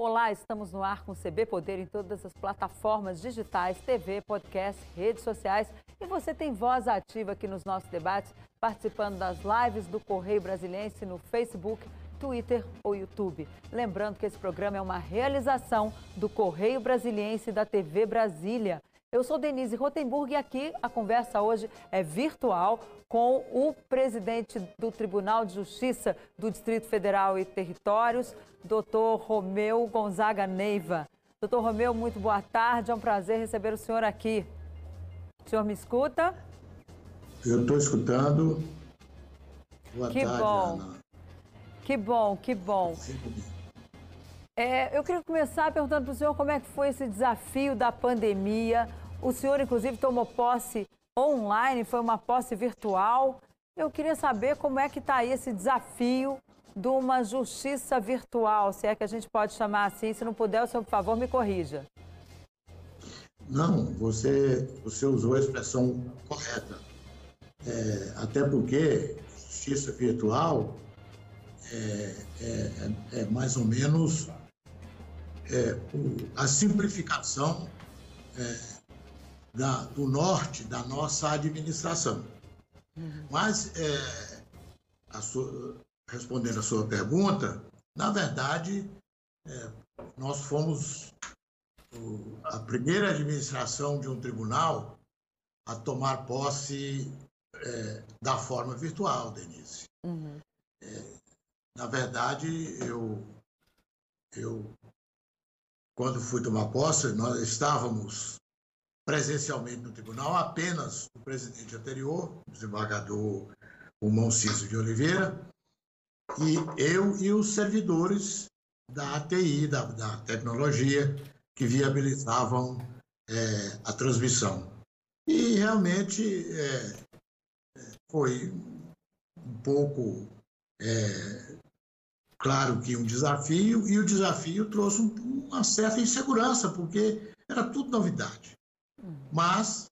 Olá, estamos no ar com o CB Poder em todas as plataformas digitais, TV, podcast, redes sociais. E você tem voz ativa aqui nos nossos debates, participando das lives do Correio Brasiliense no Facebook, Twitter ou YouTube. Lembrando que esse programa é uma realização do Correio Brasiliense e da TV Brasília. Eu sou Denise Rotenburg e aqui a conversa hoje é virtual com o presidente do Tribunal de Justiça do Distrito Federal e Territórios, doutor Romeu Gonzaga Neiva. Doutor Romeu, muito boa tarde, é um prazer receber o senhor aqui. O senhor me escuta? Eu estou escutando. Boa que tarde, bom. Ana. Que bom, que bom. É, eu queria começar perguntando para o senhor como é que foi esse desafio da pandemia. O senhor, inclusive, tomou posse online, foi uma posse virtual. Eu queria saber como é que está aí esse desafio de uma justiça virtual, se é que a gente pode chamar assim. Se não puder, o senhor, por favor, me corrija. Não, você, você usou a expressão correta. É, até porque justiça virtual é, é, é mais ou menos é, a simplificação é, da, do norte da nossa administração. Uhum. Mas, é, a sua, respondendo a sua pergunta, na verdade, é, nós fomos o, a primeira administração de um tribunal a tomar posse é, da forma virtual, Denise. Uhum. na verdade, eu, eu quando fui tomar posse, nós estávamos presencialmente no tribunal apenas o presidente anterior, o desembargador Romão Ciso de Oliveira, e eu e os servidores da ATI, da, da tecnologia, que viabilizavam é, a transmissão. E realmente é, foi um pouco é, claro que um desafio, e o desafio trouxe uma certa insegurança, porque era tudo novidade. Mas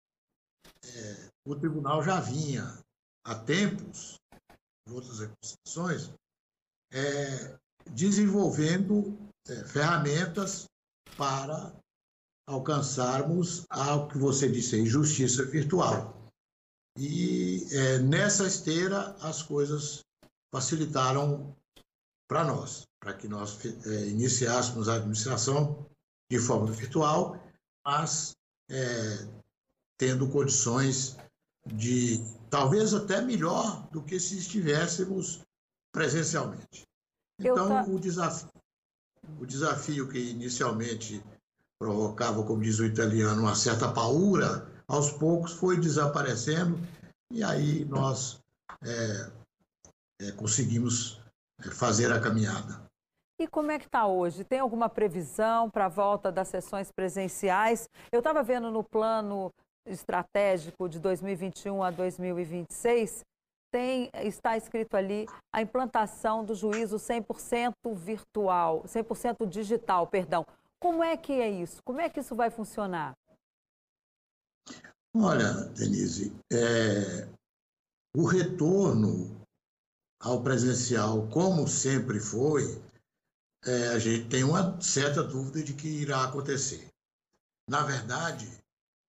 é, o tribunal já vinha há tempos, em outras acusações, é, desenvolvendo é, ferramentas para alcançarmos ao que você disse justiça virtual. E é, nessa esteira as coisas facilitaram para nós, para que nós é, iniciássemos a administração de forma virtual, mas é, tendo condições de talvez até melhor do que se estivéssemos presencialmente. Então, tá... o, desafio, o desafio que inicialmente provocava, como diz o italiano, uma certa paura, aos poucos foi desaparecendo e aí nós é, é, conseguimos fazer a caminhada. E como é que está hoje? Tem alguma previsão para a volta das sessões presenciais? Eu estava vendo no plano estratégico de 2021 a 2026, tem, está escrito ali a implantação do juízo 100% virtual, 100% digital, perdão. Como é que é isso? Como é que isso vai funcionar? Olha, Denise, é, o retorno ao presencial, como sempre foi, é, a gente tem uma certa dúvida de que irá acontecer. Na verdade,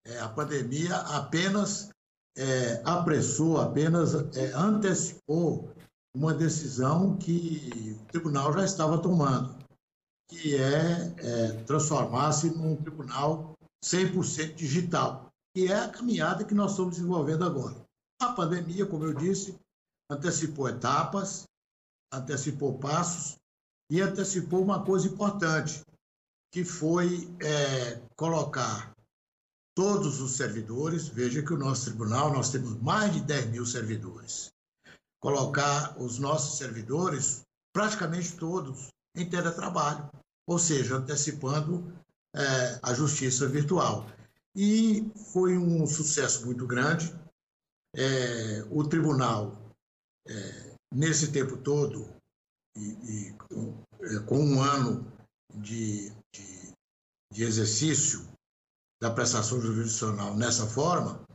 é, a pandemia apenas é, apressou, apenas é, antecipou uma decisão que o tribunal já estava tomando, que é, é transformar-se num tribunal 100% digital, que é a caminhada que nós estamos desenvolvendo agora. A pandemia, como eu disse, antecipou etapas, antecipou passos e antecipou uma coisa importante, que foi é, colocar todos os servidores, veja que o nosso tribunal, nós temos mais de 10 mil servidores, colocar os nossos servidores, praticamente todos, em teletrabalho, ou seja, antecipando é, a justiça virtual. E foi um sucesso muito grande. É, o tribunal é, nesse tempo todo, e, e com, é, com, um ano de, de, de, exercício da prestação jurisdicional nessa forma,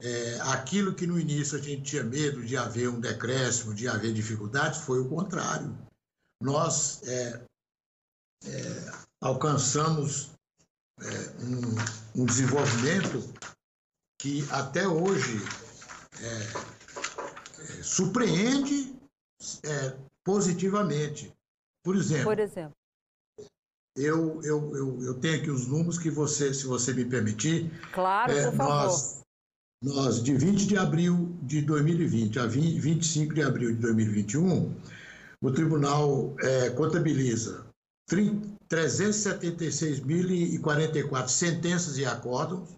é, aquilo que no início a gente tinha medo de haver um decréscimo, de haver dificuldades, foi o contrário. Nós é, é, alcançamos é, um, um, desenvolvimento que até hoje é, surpreende é, positivamente. Por exemplo, Por exemplo. Eu, eu, eu, eu, tenho aqui os números que você, se você me permitir. Claro, por favor. Nós, nós, de 20 de abril de 2020 a 20, 25 de abril de 2021, o tribunal é, contabiliza 376.044 sentenças e acordos.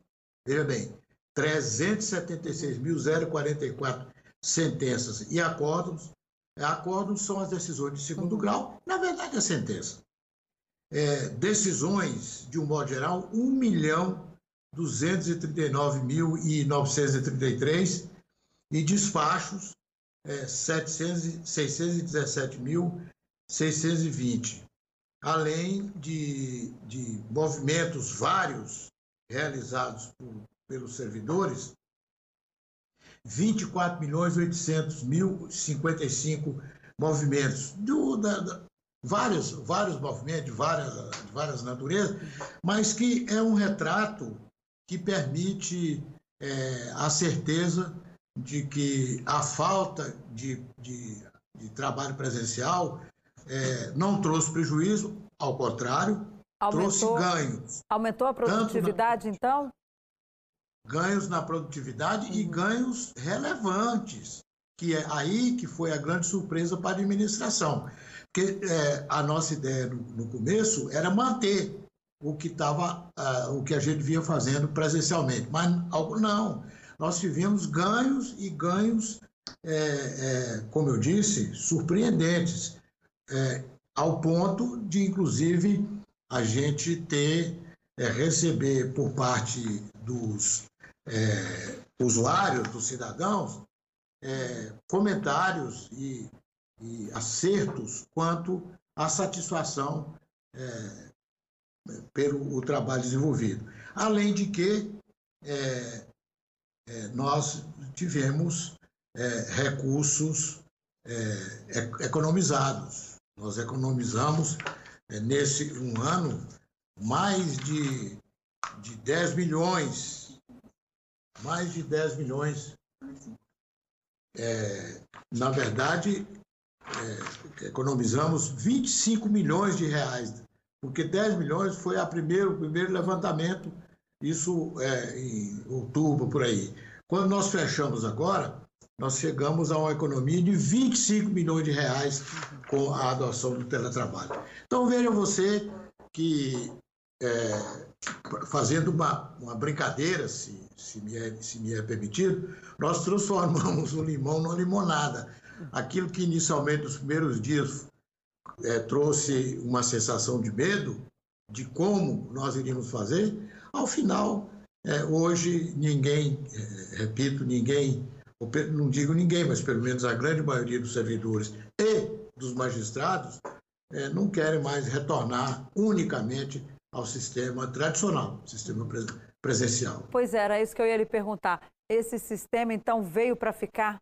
Veja bem, 376.044 sentenças e acordos. Acordos são as decisões de segundo grau, na verdade, a sentença. É, decisões, de um modo geral, 1 milhão 239.933 e despachos é, 617.620, além de, de movimentos vários realizados por, pelos servidores, 24 milhões 800 mil 55 movimentos do, da, da, vários, vários movimentos de várias, de várias naturezas, mas que é um retrato que permite é, a certeza de que a falta de, de, de trabalho presencial é, não trouxe prejuízo, ao contrário, aumentou, trouxe ganhos. Aumentou a produtividade, na, então? Ganhos na produtividade uhum. e ganhos relevantes, que é aí que foi a grande surpresa para a administração. Porque é, a nossa ideia no, no começo era manter o que estava, uh, o que a gente vinha fazendo presencialmente. Mas não, nós tivemos ganhos e ganhos, é, é, como eu disse, surpreendentes, é, ao ponto de, inclusive, a gente ter, é, receber por parte dos é, usuários, dos cidadãos, é, comentários e, e, acertos quanto à satisfação pelo o trabalho desenvolvido. Além de que é, é, nós tivemos é, recursos é, economizados. Nós economizamos é, nesse um ano mais de, de 10 milhões, mais de 10 milhões. É, na verdade, economizamos 25 milhões de reais porque 10 milhões foi a primeiro, o primeiro levantamento, isso é, em outubro, por aí. Quando nós fechamos agora, nós chegamos a uma economia de 25 milhões de reais com a adoção do teletrabalho. Então veja você que, é, fazendo uma, uma brincadeira, se, se, me é, se me é permitido, nós transformamos o limão numa limonada. Aquilo que inicialmente, nos primeiros dias, é, trouxe uma sensação de medo de como nós iríamos fazer, ao final, é, hoje ninguém, é, repito, ninguém, não digo ninguém, mas pelo menos a grande maioria dos servidores e dos magistrados é, não querem mais retornar unicamente ao sistema tradicional, sistema presencial. Pois é, era isso que eu ia lhe perguntar. Esse sistema, então, veio para ficar?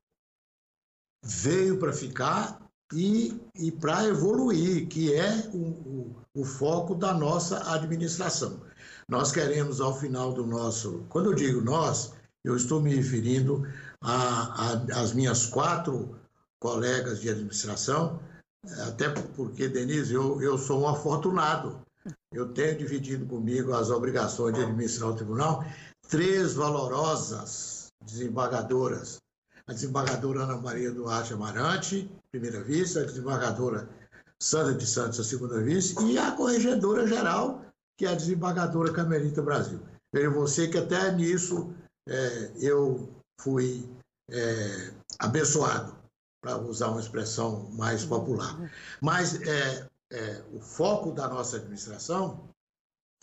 Veio para ficar e, e para evoluir, que é o, o, o, foco da nossa administração. Nós queremos, ao final do nosso. Quando eu digo nós, eu estou me referindo às minhas quatro colegas de administração, até porque, Denise, eu, eu sou um afortunado. Eu tenho dividido comigo as obrigações de administrar o tribunal três valorosas desembargadoras a desembargadora Ana Maria Duarte Amarante, primeira vice, a desembargadora Sandra de Santos, a segunda vice, e a corregedora geral, que é a desembargadora Camerita Brasil. Veja você que até nisso é, eu fui é, abençoado, para usar uma expressão mais popular. Mas é, é, o foco da nossa administração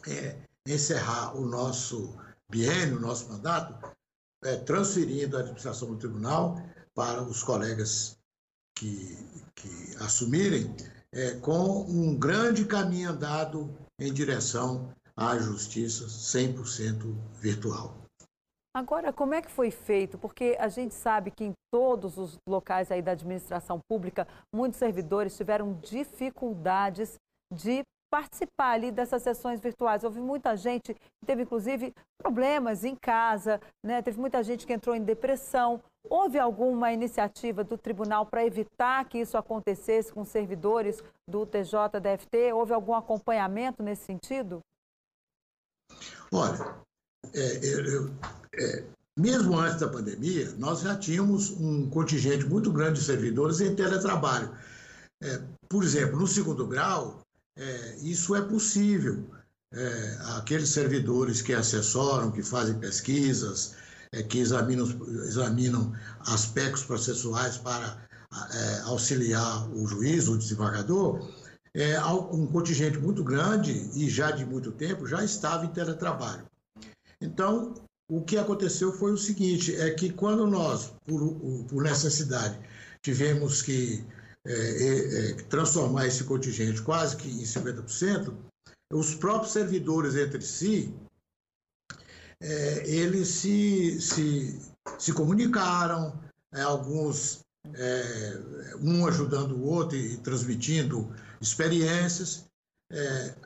é encerrar o nosso biênio, o nosso mandato, é, transferindo a administração do tribunal para os colegas que, que assumirem, é, com um grande caminho andado em direção à justiça 100% virtual. Agora, como é que foi feito? Porque a gente sabe que em todos os locais aí da administração pública, muitos servidores tiveram dificuldades de participar ali dessas sessões virtuais. Houve muita gente que teve, inclusive, problemas em casa, né? teve muita gente que entrou em depressão. Houve alguma iniciativa do tribunal para evitar que isso acontecesse com servidores do TJDFT? Houve algum acompanhamento nesse sentido? Olha, é, eu, é, mesmo antes da pandemia, nós já tínhamos um contingente muito grande de servidores em teletrabalho. É, por exemplo, no segundo grau, é, isso é possível. É, aqueles servidores que assessoram, que fazem pesquisas, é, que examinam, examinam aspectos processuais para é, auxiliar o juiz, o desembargador, é, um contingente muito grande e já de muito tempo já estava em teletrabalho. Então, o que aconteceu foi o seguinte: é que quando nós, por, por necessidade, tivemos que é, é, é, transformar esse contingente quase que em 50%, os próprios servidores entre si, é, eles se, se, se comunicaram, é, alguns, é, um ajudando o outro e transmitindo experiências,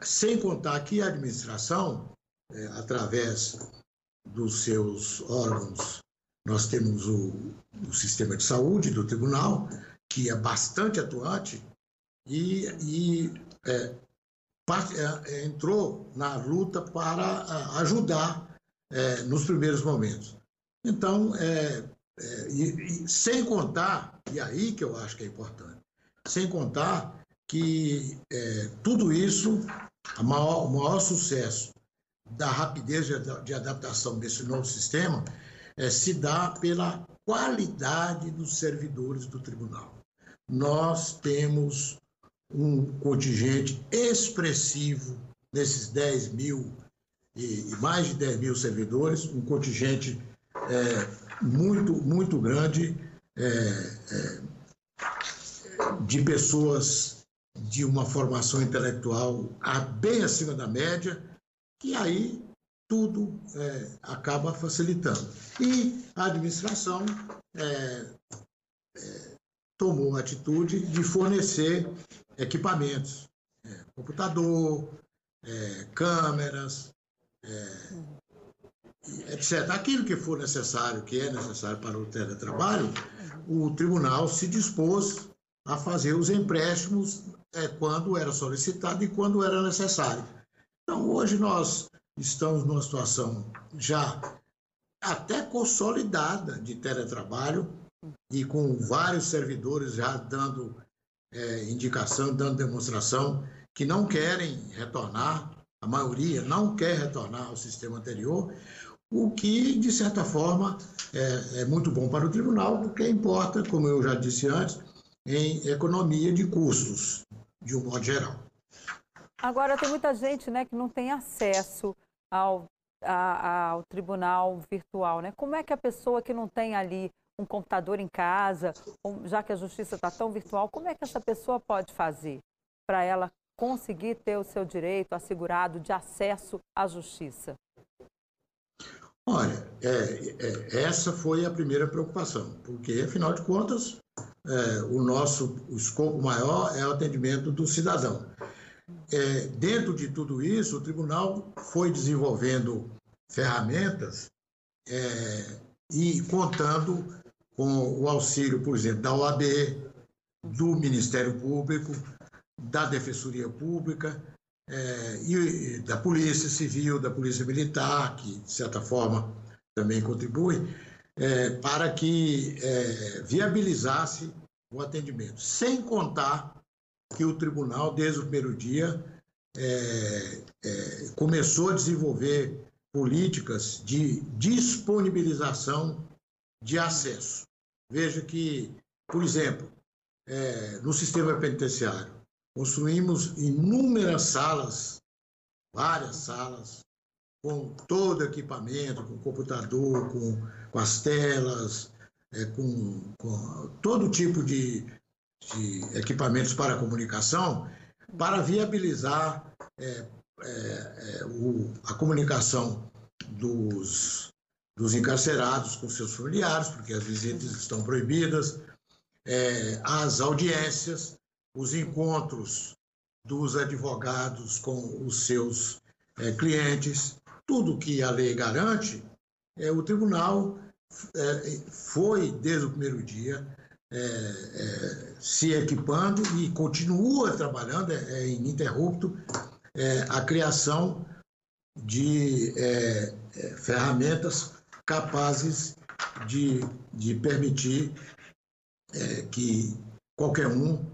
sem contar que a administração, através dos seus órgãos, nós temos o, o sistema de saúde do tribunal, que é bastante atuante e, e é, part, é, entrou na luta para ajudar é, nos primeiros momentos. Então, é, é, e, e, sem contar, e aí que eu acho que é importante, sem contar que é, tudo isso, maior, o maior sucesso da rapidez de, adaptação desse novo sistema se dá pela qualidade dos servidores do tribunal. Nós temos um contingente expressivo nesses 10 mil e, mais de 10 mil servidores, um contingente é, muito, muito grande é, é, de pessoas de uma formação intelectual bem acima da média, que aí tudo é, acaba facilitando. E a administração é, é, tomou a atitude de fornecer equipamentos, é, computador, é, câmeras, é, etc. Aquilo que for necessário, que é necessário para o teletrabalho, o tribunal se dispôs a fazer os empréstimos quando era solicitado e quando era necessário. Então, hoje nós estamos numa situação já até consolidada de teletrabalho, e com vários servidores já dando é, indicação, dando demonstração que não querem retornar, a maioria não quer retornar ao sistema anterior, o que, de certa forma, é, é muito bom para o tribunal, porque importa, como eu já disse antes, em economia de custos, de um modo geral. Agora, tem muita gente né, que não tem acesso ao, a, ao tribunal virtual. Né? Como é que a pessoa que não tem ali um computador em casa, já que a justiça está tão virtual, como é que essa pessoa pode fazer para ela conseguir ter o seu direito assegurado de acesso à justiça? Olha, é, é, essa foi a primeira preocupação, porque, afinal de contas, é, o nosso o escopo maior é o atendimento do cidadão. É, dentro de tudo isso, o tribunal foi desenvolvendo ferramentas é, e contando com o auxílio, por exemplo, da OAB, do Ministério Público, da Defensoria Pública é, e da Polícia Civil, da Polícia Militar, que, de certa forma, também contribui, é, para que é, viabilizasse o atendimento. Sem contar que o tribunal, desde o primeiro dia, é, é, começou a desenvolver políticas de disponibilização de acesso. Veja que, por exemplo, é, no sistema penitenciário, construímos inúmeras salas, várias salas, com todo equipamento, com computador, com, com as telas, é, com, com, todo tipo de, de, equipamentos para comunicação, para viabilizar é, é, é o, a comunicação dos, dos encarcerados com seus familiares, porque as visitas estão proibidas, é, as audiências, os encontros dos advogados com os seus é, clientes, tudo que a lei garante, é, o tribunal é, foi, desde o primeiro dia, é, é, se equipando e continua trabalhando, é, é ininterrupto, é, a criação de é, ferramentas capazes de, de permitir que qualquer um,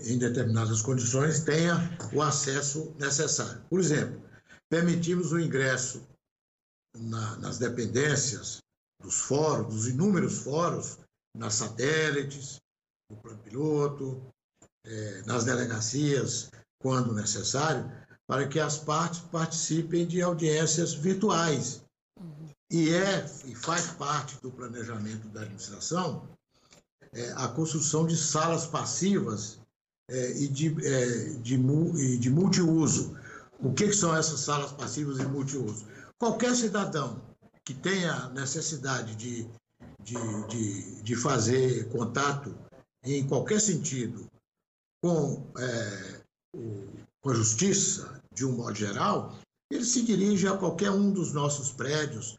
em determinadas condições, tenha o acesso necessário. Por exemplo, permitimos o ingresso na, nas dependências dos fóruns, dos inúmeros fóruns, nas satélites, no plano piloto, é, nas delegacias, quando necessário, para que as partes participem de audiências virtuais. E é e faz parte do planejamento da administração é, a construção de salas passivas é, e de, é, de, de multiuso. O que, que são essas salas passivas e multiuso? Qualquer cidadão que tenha necessidade de, de, de, de fazer contato em qualquer sentido com, é, o, com a justiça, de um modo geral, ele se dirige a qualquer um dos nossos prédios,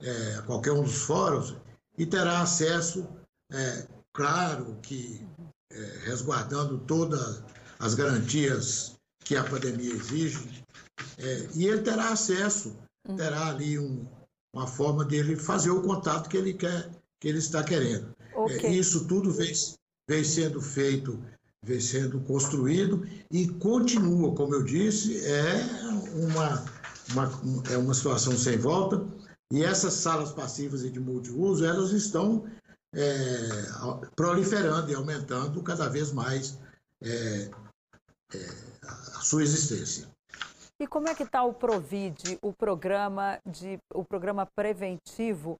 é, a qualquer um dos fóruns, e terá acesso, é, claro que é, resguardando todas as garantias que a pandemia exige, é, e ele terá acesso, terá ali um, uma forma dele fazer o contato que ele quer, que ele está querendo. Okay. É, isso tudo vem, vem sendo feito, vem sendo construído e continua, como eu disse, é uma, uma, é uma situação sem volta. E essas salas passivas e de multiuso, elas estão é, proliferando e aumentando cada vez mais é, é, a sua existência. E como é que está o Provide, o programa de, o programa preventivo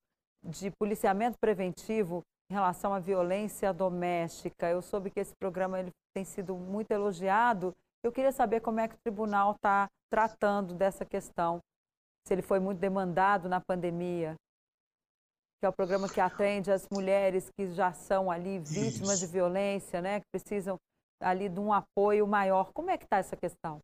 de policiamento preventivo em relação à violência doméstica? Eu soube que esse programa ele tem sido muito elogiado. Eu queria saber como é que o tribunal está tratando dessa questão. Se ele foi muito demandado na pandemia, que é o programa que atende as mulheres que já são ali vítimas Isso. de violência, né, que precisam ali de um apoio maior. Como é que está essa questão?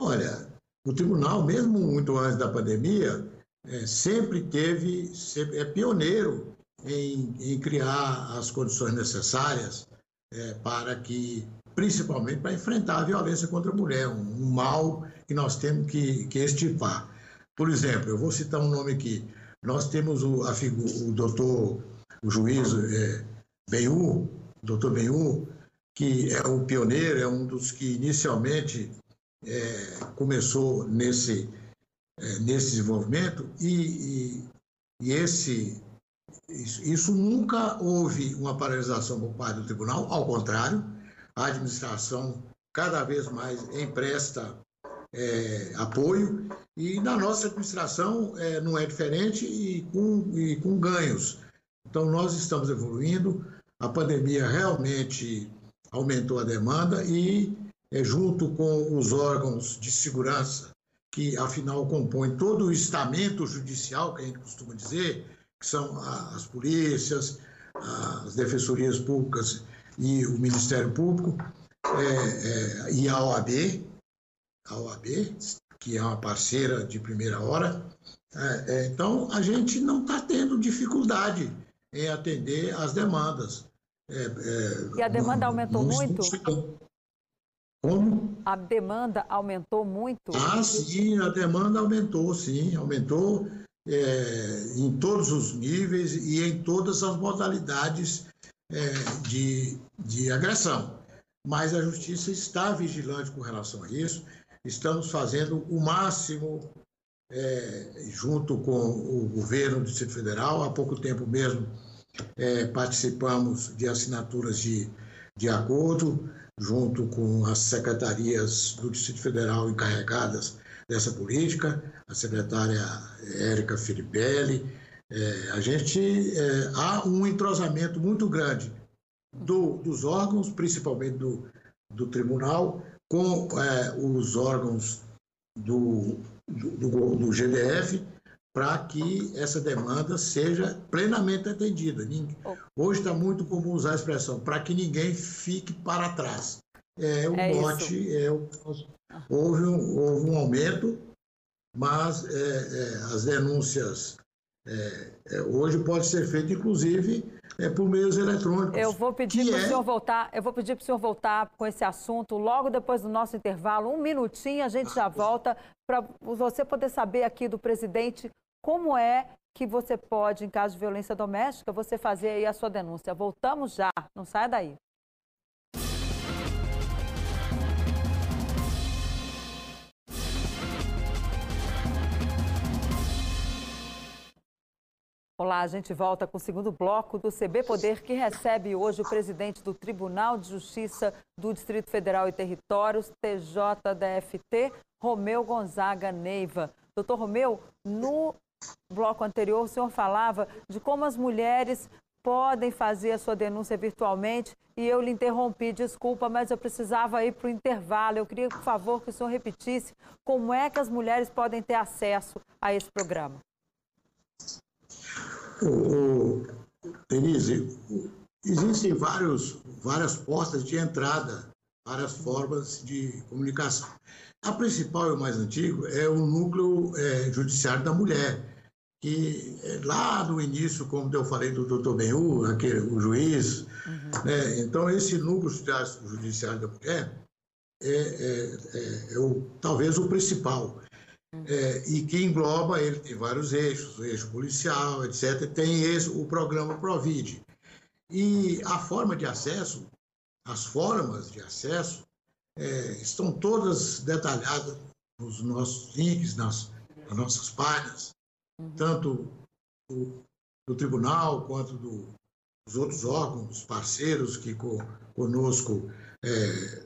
Olha, o tribunal, mesmo muito antes da pandemia, é, sempre teve, sempre, é pioneiro em, em, criar as condições necessárias é, para que, principalmente para enfrentar a violência contra a mulher, um, um mal que nós temos que, que extirpar. Por exemplo, eu vou citar um nome aqui. Nós temos o, a o doutor, o juiz é, Benhu, doutor Benhu, que é o pioneiro, é um dos que inicialmente é, começou nesse, é, nesse desenvolvimento e, e, e esse, isso, isso, nunca houve uma paralisação por parte do tribunal, ao contrário, a administração cada vez mais empresta é, apoio e na nossa administração é, não é diferente e com, e com ganhos. Então, nós estamos evoluindo, a pandemia realmente aumentou a demanda e é, junto com os órgãos de segurança, que afinal compõem todo o estamento judicial, que a gente costuma dizer, que são as polícias, as defensorias públicas e o Ministério Público, é, é, e a OAB, a OAB, que é uma parceira de primeira hora. É, é, então, a gente não está tendo dificuldade em atender as demandas. É, e a demanda não, aumentou não muito? Como? A demanda aumentou muito? Ah, sim, a demanda aumentou, sim, aumentou é, em todos os níveis e em todas as modalidades é, de, de agressão. Mas a justiça está vigilante com relação a isso. Estamos fazendo o máximo é, junto com o governo do Distrito Federal. Há pouco tempo mesmo é, participamos de assinaturas de, de acordo junto com as secretarias do Distrito Federal encarregadas dessa política, a secretária Érica Filipelli. É, a gente é, há um entrosamento muito grande do, dos órgãos, principalmente do, do tribunal, com é, os órgãos do, do, do GDF, para que essa demanda seja plenamente atendida. Hoje está muito comum usar a expressão para que ninguém fique para trás. é, o é bote é o, houve, um, houve um aumento, mas é, é, as denúncias é, é, hoje pode ser feito, inclusive, é, por meios eletrônicos. Eu vou pedir para o senhor voltar. Eu vou pedir para o senhor voltar com esse assunto logo depois do nosso intervalo, um minutinho, a gente já volta para você poder saber aqui do presidente como é que você pode, em caso de violência doméstica, você fazer aí a sua denúncia. Voltamos já, não saia daí. Olá, a gente volta com o segundo bloco do CB Poder, que recebe hoje o presidente do Tribunal de Justiça do Distrito Federal e Territórios, TJDFT, Romeu Gonzaga Neiva. Doutor Romeu, no bloco anterior o senhor falava de como as mulheres podem fazer a sua denúncia virtualmente e eu lhe interrompi, desculpa, mas eu precisava ir para o intervalo. Eu queria, por favor, que o senhor repetisse como é que as mulheres podem ter acesso a esse programa. Denise, existem vários, várias portas de entrada, várias formas de comunicação. A principal e o mais antigo é o núcleo é, judiciário da mulher, que é, lá no início, como eu falei do doutor Benhu, aquele, o juiz, uhum. né? então esse núcleo judiciário da mulher é, é, é, é o, talvez o principal é, e que engloba, ele tem vários eixos, o eixo policial, etc. Tem esse, o programa Provide. E a forma de acesso, as formas de acesso, é, estão todas detalhadas nos nossos links, nas, nas nossas páginas, uhum. Tanto do, do, tribunal quanto do, dos outros órgãos parceiros que co, conosco é,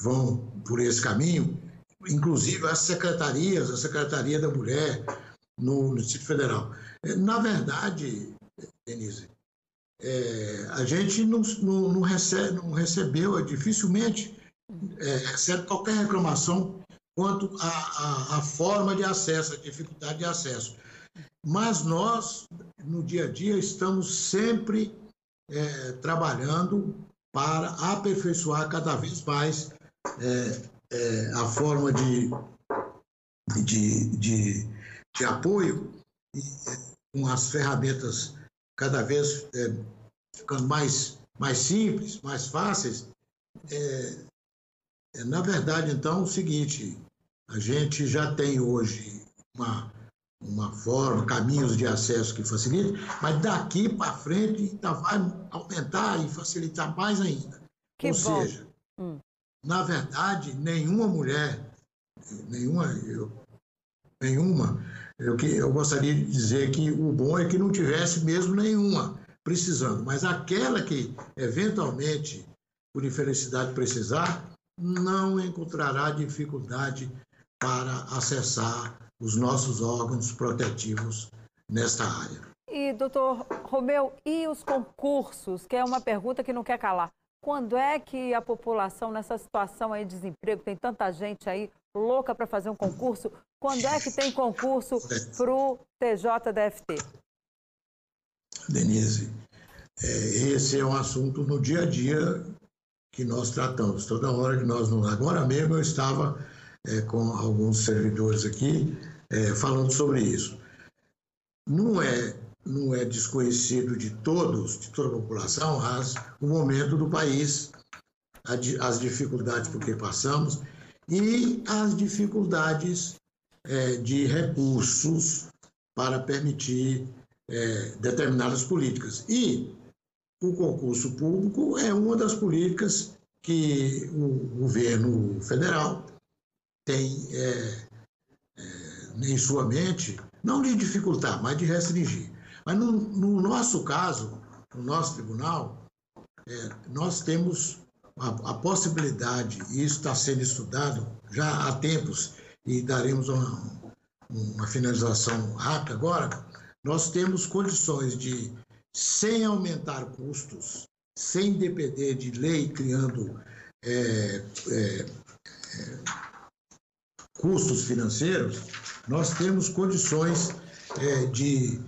vão por esse caminho inclusive as secretarias, a Secretaria da Mulher no, no Distrito Federal. É, na verdade, Denise, é, a gente não, não, não, recebe, não recebeu, dificilmente é, recebe qualquer reclamação quanto à forma de acesso, a dificuldade de acesso. Mas nós, no dia a dia, estamos sempre é, trabalhando para aperfeiçoar cada vez mais é, é, a forma de, de, de, de apoio e, é, com as ferramentas cada vez é, ficando mais, mais simples, mais fáceis. É, na verdade, então, o seguinte, a gente já tem hoje uma, uma forma, caminhos de acesso que facilitam, mas daqui para frente ainda vai aumentar e facilitar mais ainda. Que Ou bom. seja, hum. Na verdade, nenhuma mulher, nenhuma, eu, nenhuma, eu, que, eu gostaria de dizer que o bom é que não tivesse mesmo nenhuma precisando, mas aquela que eventualmente, por infelicidade, precisar, não encontrará dificuldade para acessar os nossos órgãos protetivos nesta área. E, doutor Romeu, e os concursos, que é uma pergunta que não quer calar. Quando é que a população, nessa situação aí de desemprego, tem tanta gente aí louca para fazer um concurso, quando é que tem concurso para o TJDFT? Denise, é, esse é um assunto no dia a dia que nós tratamos. Toda hora que nós, agora mesmo eu estava é, com alguns servidores aqui é, falando sobre isso. Não é não é desconhecido de todos, de toda a população, as, o momento do país, as dificuldades por que passamos e as dificuldades é, de recursos para permitir é, determinadas políticas. E o concurso público é uma das políticas que o governo federal tem é, é em sua mente, não de dificultar, mas de restringir. Mas no, no nosso caso, no nosso tribunal, é, nós temos a, a, possibilidade, e isso está sendo estudado já há tempos, e daremos uma, uma finalização rápida agora, nós temos condições de, sem aumentar custos, sem depender de lei criando é, é, é, custos financeiros, nós temos condições é, de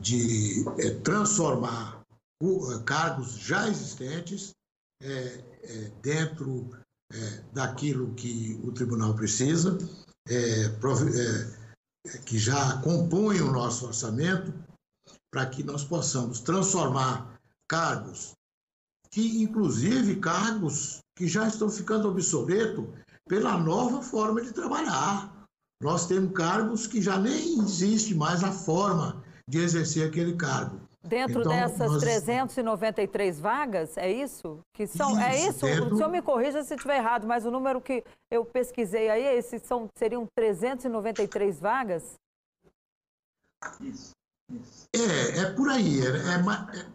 de é, transformar o, cargos já existentes é, é, dentro é, daquilo que o tribunal precisa, é, é, que já compõe o nosso orçamento, para que nós possamos transformar cargos, que inclusive cargos que já estão ficando obsoletos pela nova forma de trabalhar. Nós temos cargos que já nem existe mais a forma de exercer aquele cargo. Dentro então, dessas nós... 393 vagas, é isso? Que são, é isso, é isso? Dentro... O senhor me corrija se estiver errado, mas o número que eu pesquisei aí, esses são, seriam 393 vagas? Isso, isso. É, é por aí. É, é, é,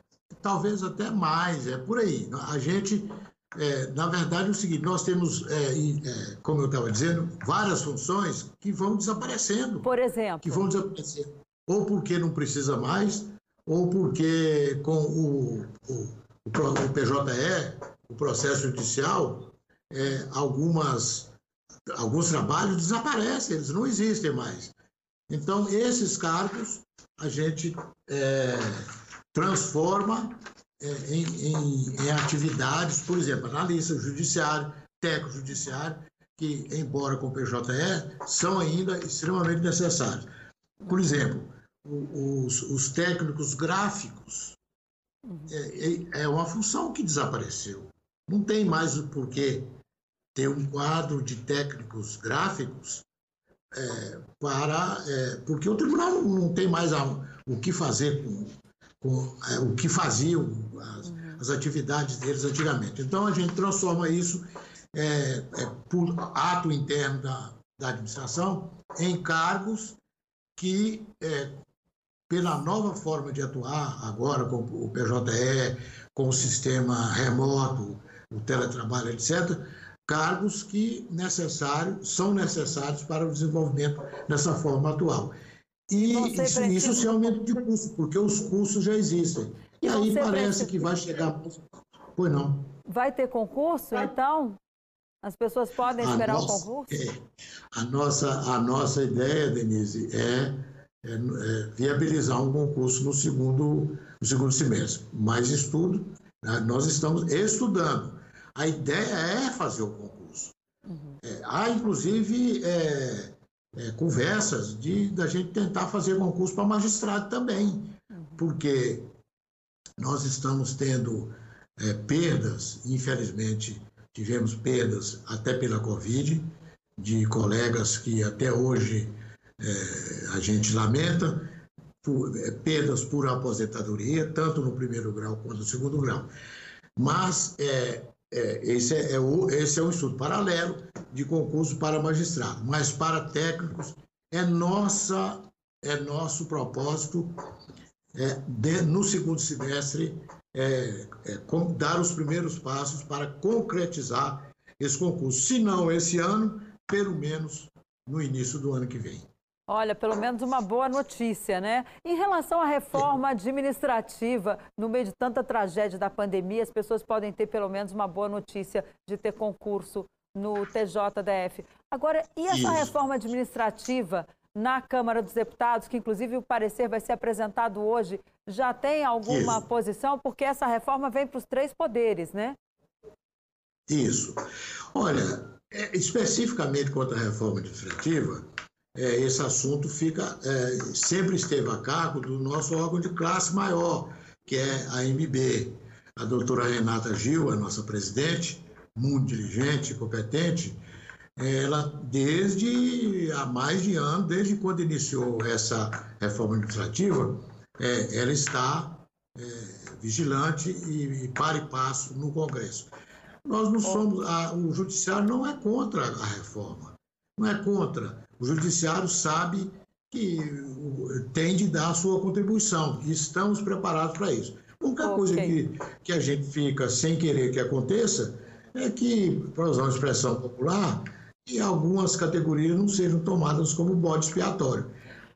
talvez até mais, é por aí. A gente, é, na verdade, é o seguinte, nós temos, é, como eu estava dizendo, várias funções que vão desaparecendo. Por exemplo? Que vão desaparecendo. Ou porque não precisa mais, ou porque com o, o, o PJE, o processo judicial, é, algumas, alguns trabalhos desaparecem, eles não existem mais. Então, esses cargos a gente é, transforma é, em, em, em, atividades, por exemplo, analista judiciário, técnico judiciário, que, embora com o PJE, são ainda extremamente necessários. Por exemplo, os, os técnicos gráficos é, é, é, uma função que desapareceu. Não tem mais o porquê ter um quadro de técnicos gráficos é, para é, porque o tribunal não, não tem mais a, o que fazer com, com é, o que faziam as, uhum. as, atividades deles antigamente. Então a gente transforma isso é, é, por ato interno da, da administração em cargos que pela nova forma de atuar agora com o PJE, com o sistema remoto, o teletrabalho, etc., cargos que necessário, são necessários para o desenvolvimento dessa forma atual. E isso, isso se aumento de custo, porque os custos já existem. E aí parece que vai chegar. Pois não. Vai ter concurso, então? As pessoas podem esperar o concurso? É, a, nossa, a nossa ideia, Denise, é é, é, viabilizar um concurso no segundo, no segundo semestre. Mais estudo, né? nós estamos estudando. A ideia é fazer o concurso. Uhum. É, há, inclusive, é, conversas de da gente tentar fazer concurso para magistrado também, porque nós estamos tendo é, perdas, infelizmente, tivemos perdas até pela Covid, de colegas que até hoje é, a gente lamenta por, é, perdas por aposentadoria, tanto no primeiro grau quanto no segundo grau. Mas é, é, esse, é, é, o, esse é um estudo paralelo de concurso para magistrado, mas para técnicos é nossa é nosso propósito é, de, no segundo semestre é, é, com, dar os primeiros passos para concretizar esse concurso. Se não esse ano, pelo menos no início do ano que vem. Olha, pelo menos uma boa notícia, né? Em relação à reforma administrativa, no meio de tanta tragédia da pandemia, as pessoas podem ter pelo menos uma boa notícia de ter concurso no TJDF. Agora, e essa Isso. reforma administrativa na Câmara dos Deputados, que inclusive o parecer vai ser apresentado hoje, já tem alguma Isso. posição? Porque essa reforma vem para os três poderes, né? Isso. Olha, é, especificamente quanto à reforma administrativa, é, esse assunto fica é, sempre esteve a cargo do nosso órgão de classe maior, que é a MB. A doutora Renata Gil, a nossa presidente, muito diligente, competente, ela desde há mais de ano, desde quando iniciou essa reforma administrativa, é, ela está é, vigilante e, e para e passo no Congresso. Nós não somos, a, o judiciário não é contra a reforma, não é contra. O judiciário sabe que tem de dar a sua contribuição e estamos preparados para isso. A única okay. coisa que, que a gente fica sem querer que aconteça é que, para usar uma expressão popular, que algumas categorias não sejam tomadas como bode expiatório.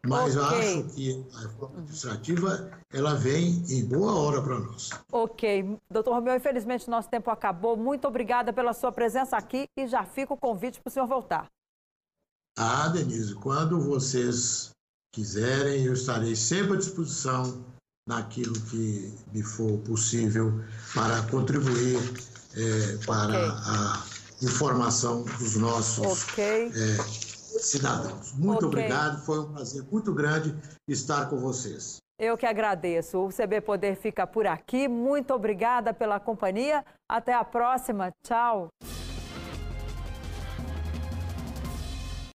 Mas okay. acho que a reforma administrativa ela vem em boa hora para nós. Ok. Doutor Romeu, infelizmente nosso tempo acabou. Muito obrigada pela sua presença aqui e já fica o convite para o senhor voltar. Ah, Denise, quando vocês quiserem, eu estarei sempre à disposição naquilo que me for possível para contribuir é, para okay. a informação dos nossos okay. é, cidadãos. Muito okay. obrigado, foi um prazer muito grande estar com vocês. Eu que agradeço. O CB Poder fica por aqui. Muito obrigada pela companhia. Até a próxima. Tchau.